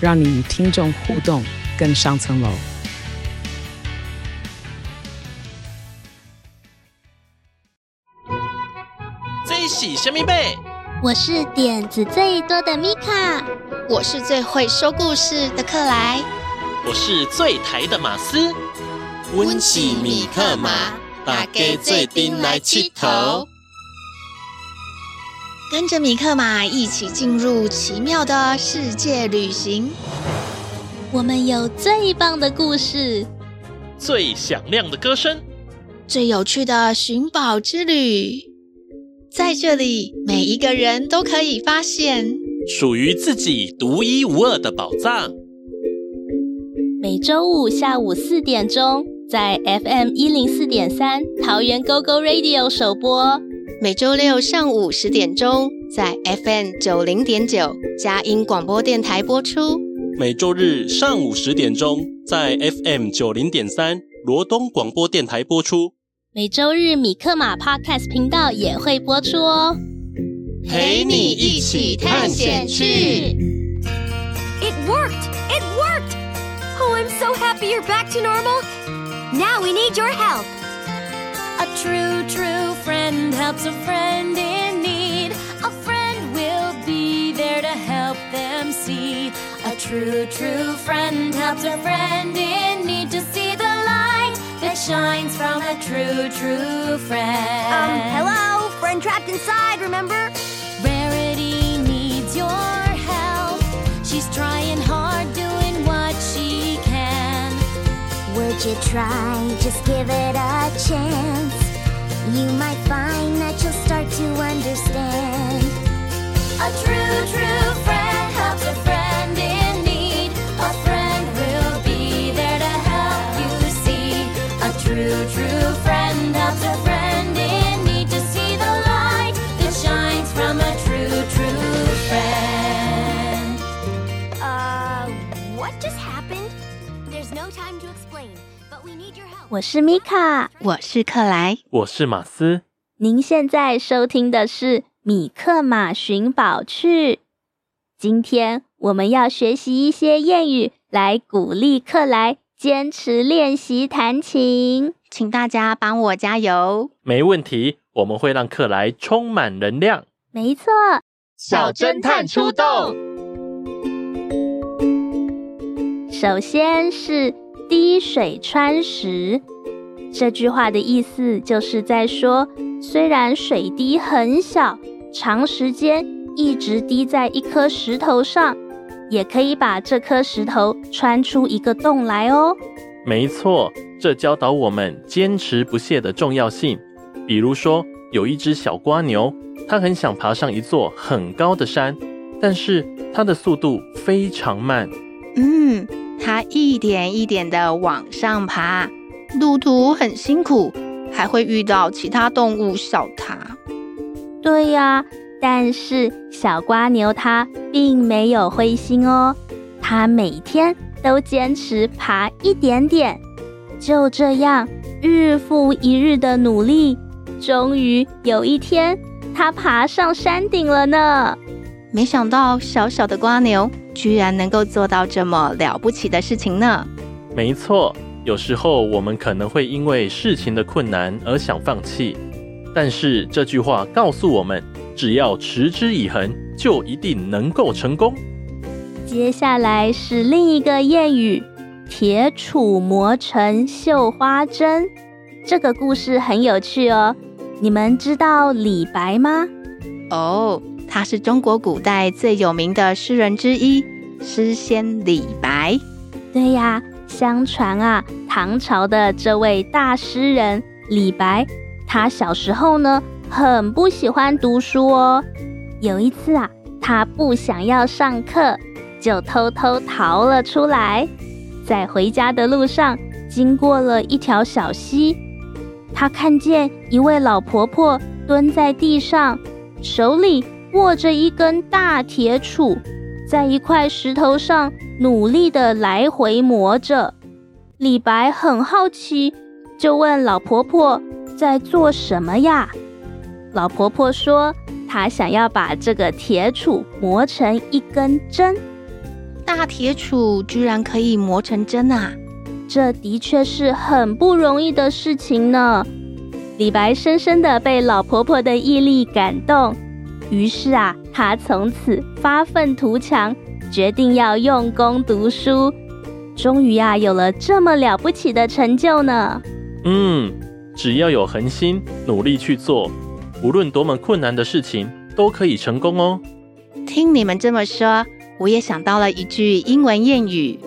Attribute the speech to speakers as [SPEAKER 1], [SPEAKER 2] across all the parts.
[SPEAKER 1] 让你与听众互动更上层楼。
[SPEAKER 2] 最喜神秘贝，
[SPEAKER 3] 我是点子最多的米卡，
[SPEAKER 4] 我是最会说故事的克莱，
[SPEAKER 2] 我是最台的马斯。温起米克马，大家最顶来佚佗。
[SPEAKER 4] 跟着米克马一起进入奇妙的世界旅行。
[SPEAKER 3] 我们有最棒的故事，
[SPEAKER 2] 最响亮的歌声，
[SPEAKER 4] 最有趣的寻宝之旅。在这里，每一个人都可以发现
[SPEAKER 2] 属于自己独一无二的宝藏。
[SPEAKER 3] 每周五下午四点钟，在 FM 一零四点三桃园 GO GO Radio 首播。
[SPEAKER 4] 每周六上午十点钟，在 FM 九零点九佳音广播电台播出；
[SPEAKER 2] 每周日上午十点钟，在 FM 九零点三罗东广播电台播出；
[SPEAKER 3] 每周日米克马 Podcast 频道也会播出哦。
[SPEAKER 2] 陪你一起探险去。
[SPEAKER 5] It worked! It worked! Oh, I'm so happy you're back to normal. Now we need your help. A true, true friend helps a friend in need. A friend will be there to help them see. A true, true friend helps a friend in need to see the light that shines from a true, true friend.
[SPEAKER 6] Um, hello? Friend trapped inside, remember? You try? Just give it a chance. You might find that you'll start to understand.
[SPEAKER 5] A true, true friend helps a friend in need. A friend will be there to help you see. A true, true friend
[SPEAKER 3] 我是米卡，
[SPEAKER 4] 我是克莱，
[SPEAKER 2] 我是马斯。
[SPEAKER 3] 您现在收听的是米克马寻宝趣。今天我们要学习一些谚语，来鼓励克莱坚持练习弹琴。
[SPEAKER 4] 请大家帮我加油。
[SPEAKER 2] 没问题，我们会让克莱充满能量。
[SPEAKER 3] 没错，
[SPEAKER 2] 小侦探出动。
[SPEAKER 3] 首先是。滴水穿石，这句话的意思就是在说，虽然水滴很小，长时间一直滴在一颗石头上，也可以把这颗石头穿出一个洞来哦。
[SPEAKER 2] 没错，这教导我们坚持不懈的重要性。比如说，有一只小蜗牛，它很想爬上一座很高的山，但是它的速度非常慢。
[SPEAKER 4] 嗯。它一点一点的往上爬，路途很辛苦，还会遇到其他动物笑它。
[SPEAKER 3] 对呀，但是小瓜牛它并没有灰心哦，它每天都坚持爬一点点，就这样日复一日的努力，终于有一天，它爬上山顶了呢。
[SPEAKER 4] 没想到小小的瓜牛居然能够做到这么了不起的事情呢！
[SPEAKER 2] 没错，有时候我们可能会因为事情的困难而想放弃，但是这句话告诉我们，只要持之以恒，就一定能够成功。
[SPEAKER 3] 接下来是另一个谚语：“铁杵磨成绣花针”。这个故事很有趣哦，你们知道李白吗？
[SPEAKER 4] 哦。他是中国古代最有名的诗人之一，诗仙李白。
[SPEAKER 3] 对呀，相传啊，唐朝的这位大诗人李白，他小时候呢，很不喜欢读书哦。有一次啊，他不想要上课，就偷偷逃了出来。在回家的路上，经过了一条小溪，他看见一位老婆婆蹲在地上，手里握着一根大铁杵，在一块石头上努力地来回磨着。李白很好奇，就问老婆婆在做什么呀？老婆婆说，她想要把这个铁杵磨成一根针。
[SPEAKER 4] 大铁杵居然可以磨成针啊！
[SPEAKER 3] 这的确是很不容易的事情呢。李白深深的被老婆婆的毅力感动，于是啊，他从此发愤图强，决定要用功读书。终于啊，有了这么了不起的成就呢。
[SPEAKER 2] 嗯，只要有恒心，努力去做，无论多么困难的事情，都可以成功哦。
[SPEAKER 4] 听你们这么说，我也想到了一句英文谚语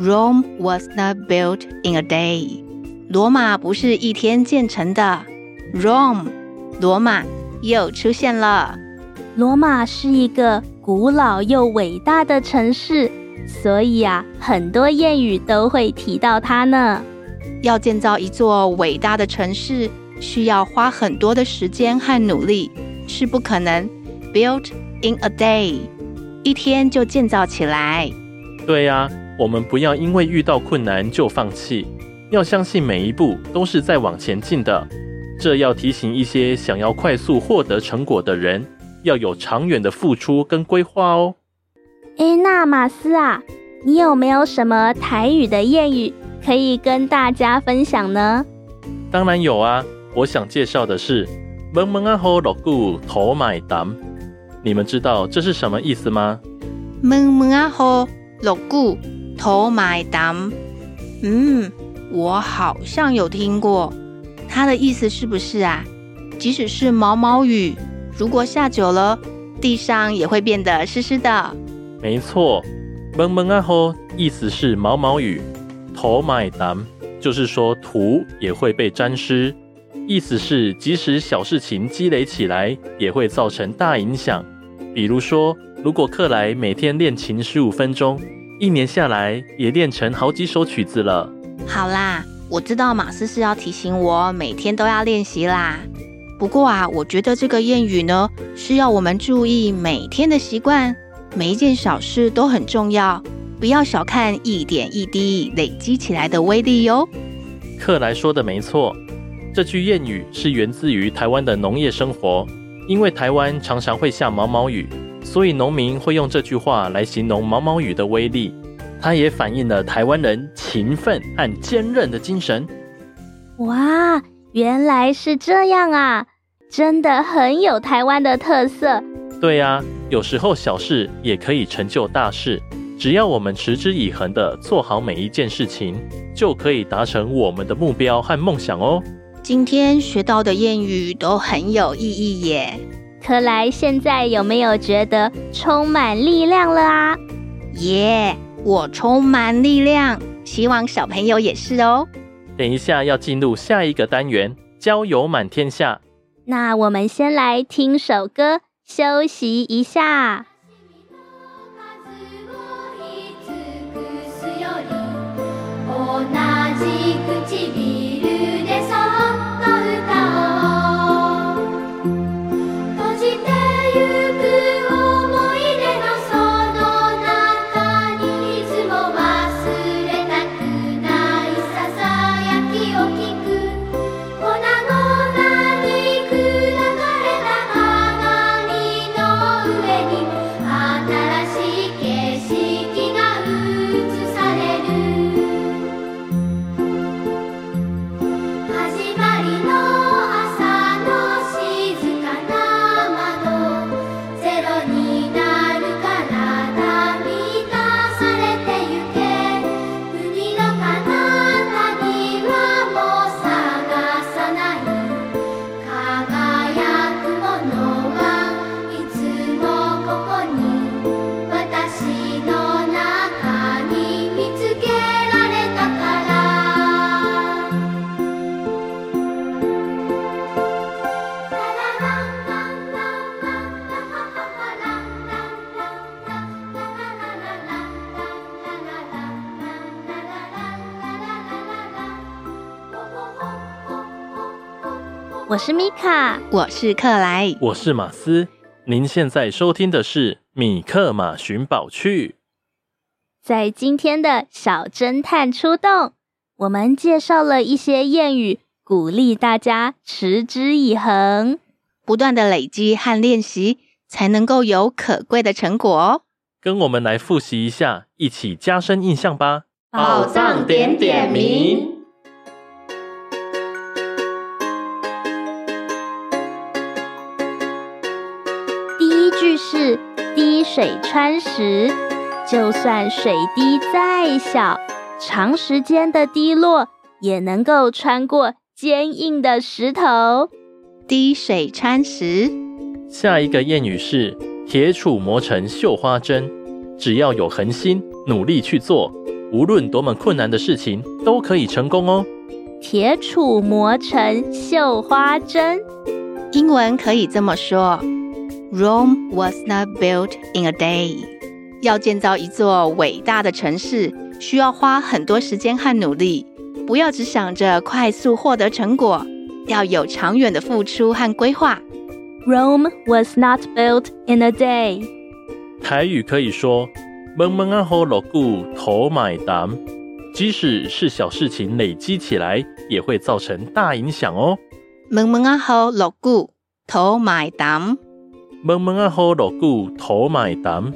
[SPEAKER 4] ：“Rome was not built in a day。”罗马不是一天建成的。Rome，罗马又出现了。
[SPEAKER 3] 罗马是一个古老又伟大的城市，所以啊，很多谚语都会提到它呢。
[SPEAKER 4] 要建造一座伟大的城市，需要花很多的时间和努力，是不可能 built in a day，一天就建造起来。
[SPEAKER 2] 对呀，我们不要因为遇到困难就放弃，要相信每一步都是在往前进的。这要提醒一些想要快速获得成果的人，要有长远的付出跟规划哦。
[SPEAKER 3] 诶，那马斯啊，你有没有什么台语的谚语可以跟大家分享呢？
[SPEAKER 2] 当然有啊，我想介绍的是“闷闷啊吼落骨头买单”，你们知道这是什么意思吗？“
[SPEAKER 4] 闷闷啊吼落骨头买单”，嗯，我好像有听过。它的意思是不是啊？即使是毛毛雨，如果下久了，地上也会变得湿湿的。
[SPEAKER 2] 没错，蒙蒙啊吼，意思是毛毛雨。土卖淡，就是说土也会被沾湿。意思是，即使小事情积累起来，也会造成大影响。比如说，如果克莱每天练琴十五分钟，一年下来也练成好几首曲子了。
[SPEAKER 4] 好啦。我知道马斯是要提醒我每天都要练习啦。不过啊，我觉得这个谚语呢，是要我们注意每天的习惯，每一件小事都很重要，不要小看一点一滴累积起来的威力哟。
[SPEAKER 2] 克莱说的没错，这句谚语是源自于台湾的农业生活，因为台湾常常会下毛毛雨，所以农民会用这句话来形容毛毛雨的威力。它也反映了台湾人勤奋和坚韧的精神。
[SPEAKER 3] 哇，原来是这样啊！真的很有台湾的特色。
[SPEAKER 2] 对呀，有时候小事也可以成就大事，只要我们持之以恒地做好每一件事情，就可以达成我们的目标和梦想哦。
[SPEAKER 4] 今天学到的谚语都很有意义耶。
[SPEAKER 3] 克莱现在有没有觉得充满力量了啊？
[SPEAKER 4] 耶！我充满力量，希望小朋友也是哦。
[SPEAKER 2] 等一下要进入下一个单元交友满天下。
[SPEAKER 3] 那我们先来听首歌休息一下。是米卡，
[SPEAKER 4] 我是克莱，
[SPEAKER 2] 我是马斯。您现在收听的是《米克马寻宝趣》。
[SPEAKER 3] 在今天的小侦探出动，我们介绍了一些谚语，鼓励大家持之以恒，
[SPEAKER 4] 不断的累积和练习，才能够有可贵的成果哦。
[SPEAKER 2] 跟我们来复习一下，一起加深印象吧。
[SPEAKER 5] 宝藏点点名。
[SPEAKER 3] 句是滴水穿石，就算水滴再小，长时间的滴落也能够穿过坚硬的石头。
[SPEAKER 4] 滴水穿石。
[SPEAKER 2] 下一个谚语是铁杵磨成绣花针，只要有恒心，努力去做，无论多么困难的事情都可以成功哦。
[SPEAKER 3] 铁杵磨成绣花针，
[SPEAKER 4] 英文可以这么说。Rome was not built in a day。要建造一座伟大的城市，需要花很多时间和努力。不要只想着快速获得成果，要有长远的付出和规划。
[SPEAKER 3] Rome was not built in a day。
[SPEAKER 2] 台语可以说“闷闷啊好落骨头买单”，即使是小事情累积起来，也会造成大影响哦。
[SPEAKER 4] 闷闷啊好落骨头买单。
[SPEAKER 2] 闷闷啊，好锣鼓，头买单。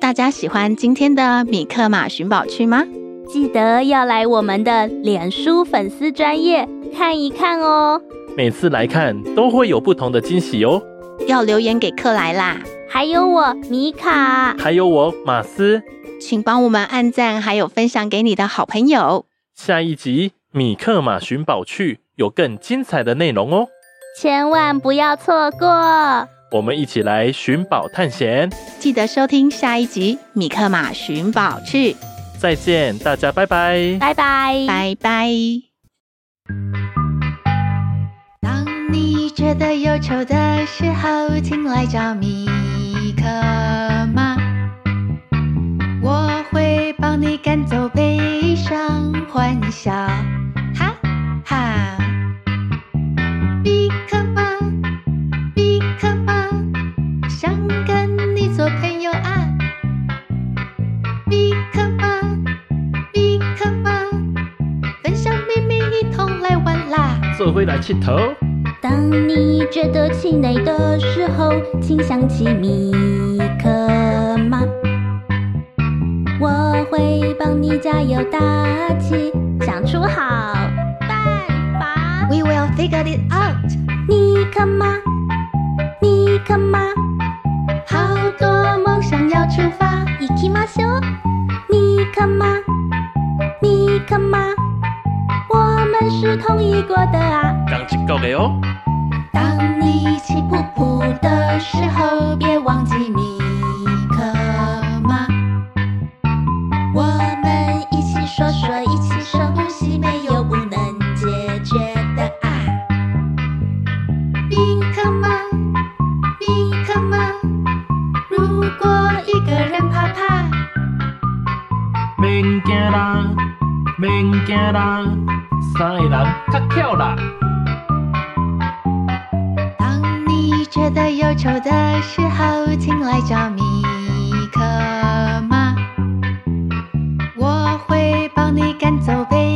[SPEAKER 4] 大家喜欢今天的米克马寻宝趣吗？
[SPEAKER 3] 记得要来我们的脸书粉丝专页看一看哦。
[SPEAKER 2] 每次来看都会有不同的惊喜哦。
[SPEAKER 4] 要留言给克莱啦，
[SPEAKER 3] 还有我米卡，
[SPEAKER 2] 还有我马斯，
[SPEAKER 4] 请帮我们按赞，还有分享给你的好朋友。
[SPEAKER 2] 下一集米克马寻宝趣有更精彩的内容哦，
[SPEAKER 3] 千万不要错过。
[SPEAKER 2] 我们一起来寻宝探险，
[SPEAKER 4] 记得收听下一集《米克马寻宝去》。
[SPEAKER 2] 再见，大家拜拜，
[SPEAKER 3] 拜拜，
[SPEAKER 4] 拜拜。当你觉得忧愁的时候，请来找米克马，我会帮你赶走悲伤，欢笑。
[SPEAKER 2] 回来气头。
[SPEAKER 3] 当你觉得气馁的时候，请想起米克马，我会帮你加油打气，想出好办法。
[SPEAKER 4] We will figure it out。
[SPEAKER 3] 米克马，米克马，好多梦想要出发。行きましょう。米克马， 过的啊，
[SPEAKER 2] 的哦。
[SPEAKER 3] 当你气噗噗的时候，别忘记米克马。我们一起说说，一起深呼吸，没有不能解决的啊。米克马，米克马，如果一个人怕怕，
[SPEAKER 2] 免惊啦，免惊啦。三个人较巧啦。
[SPEAKER 3] 当你觉得忧愁的时候，请来找米可妈，我会帮你赶走悲。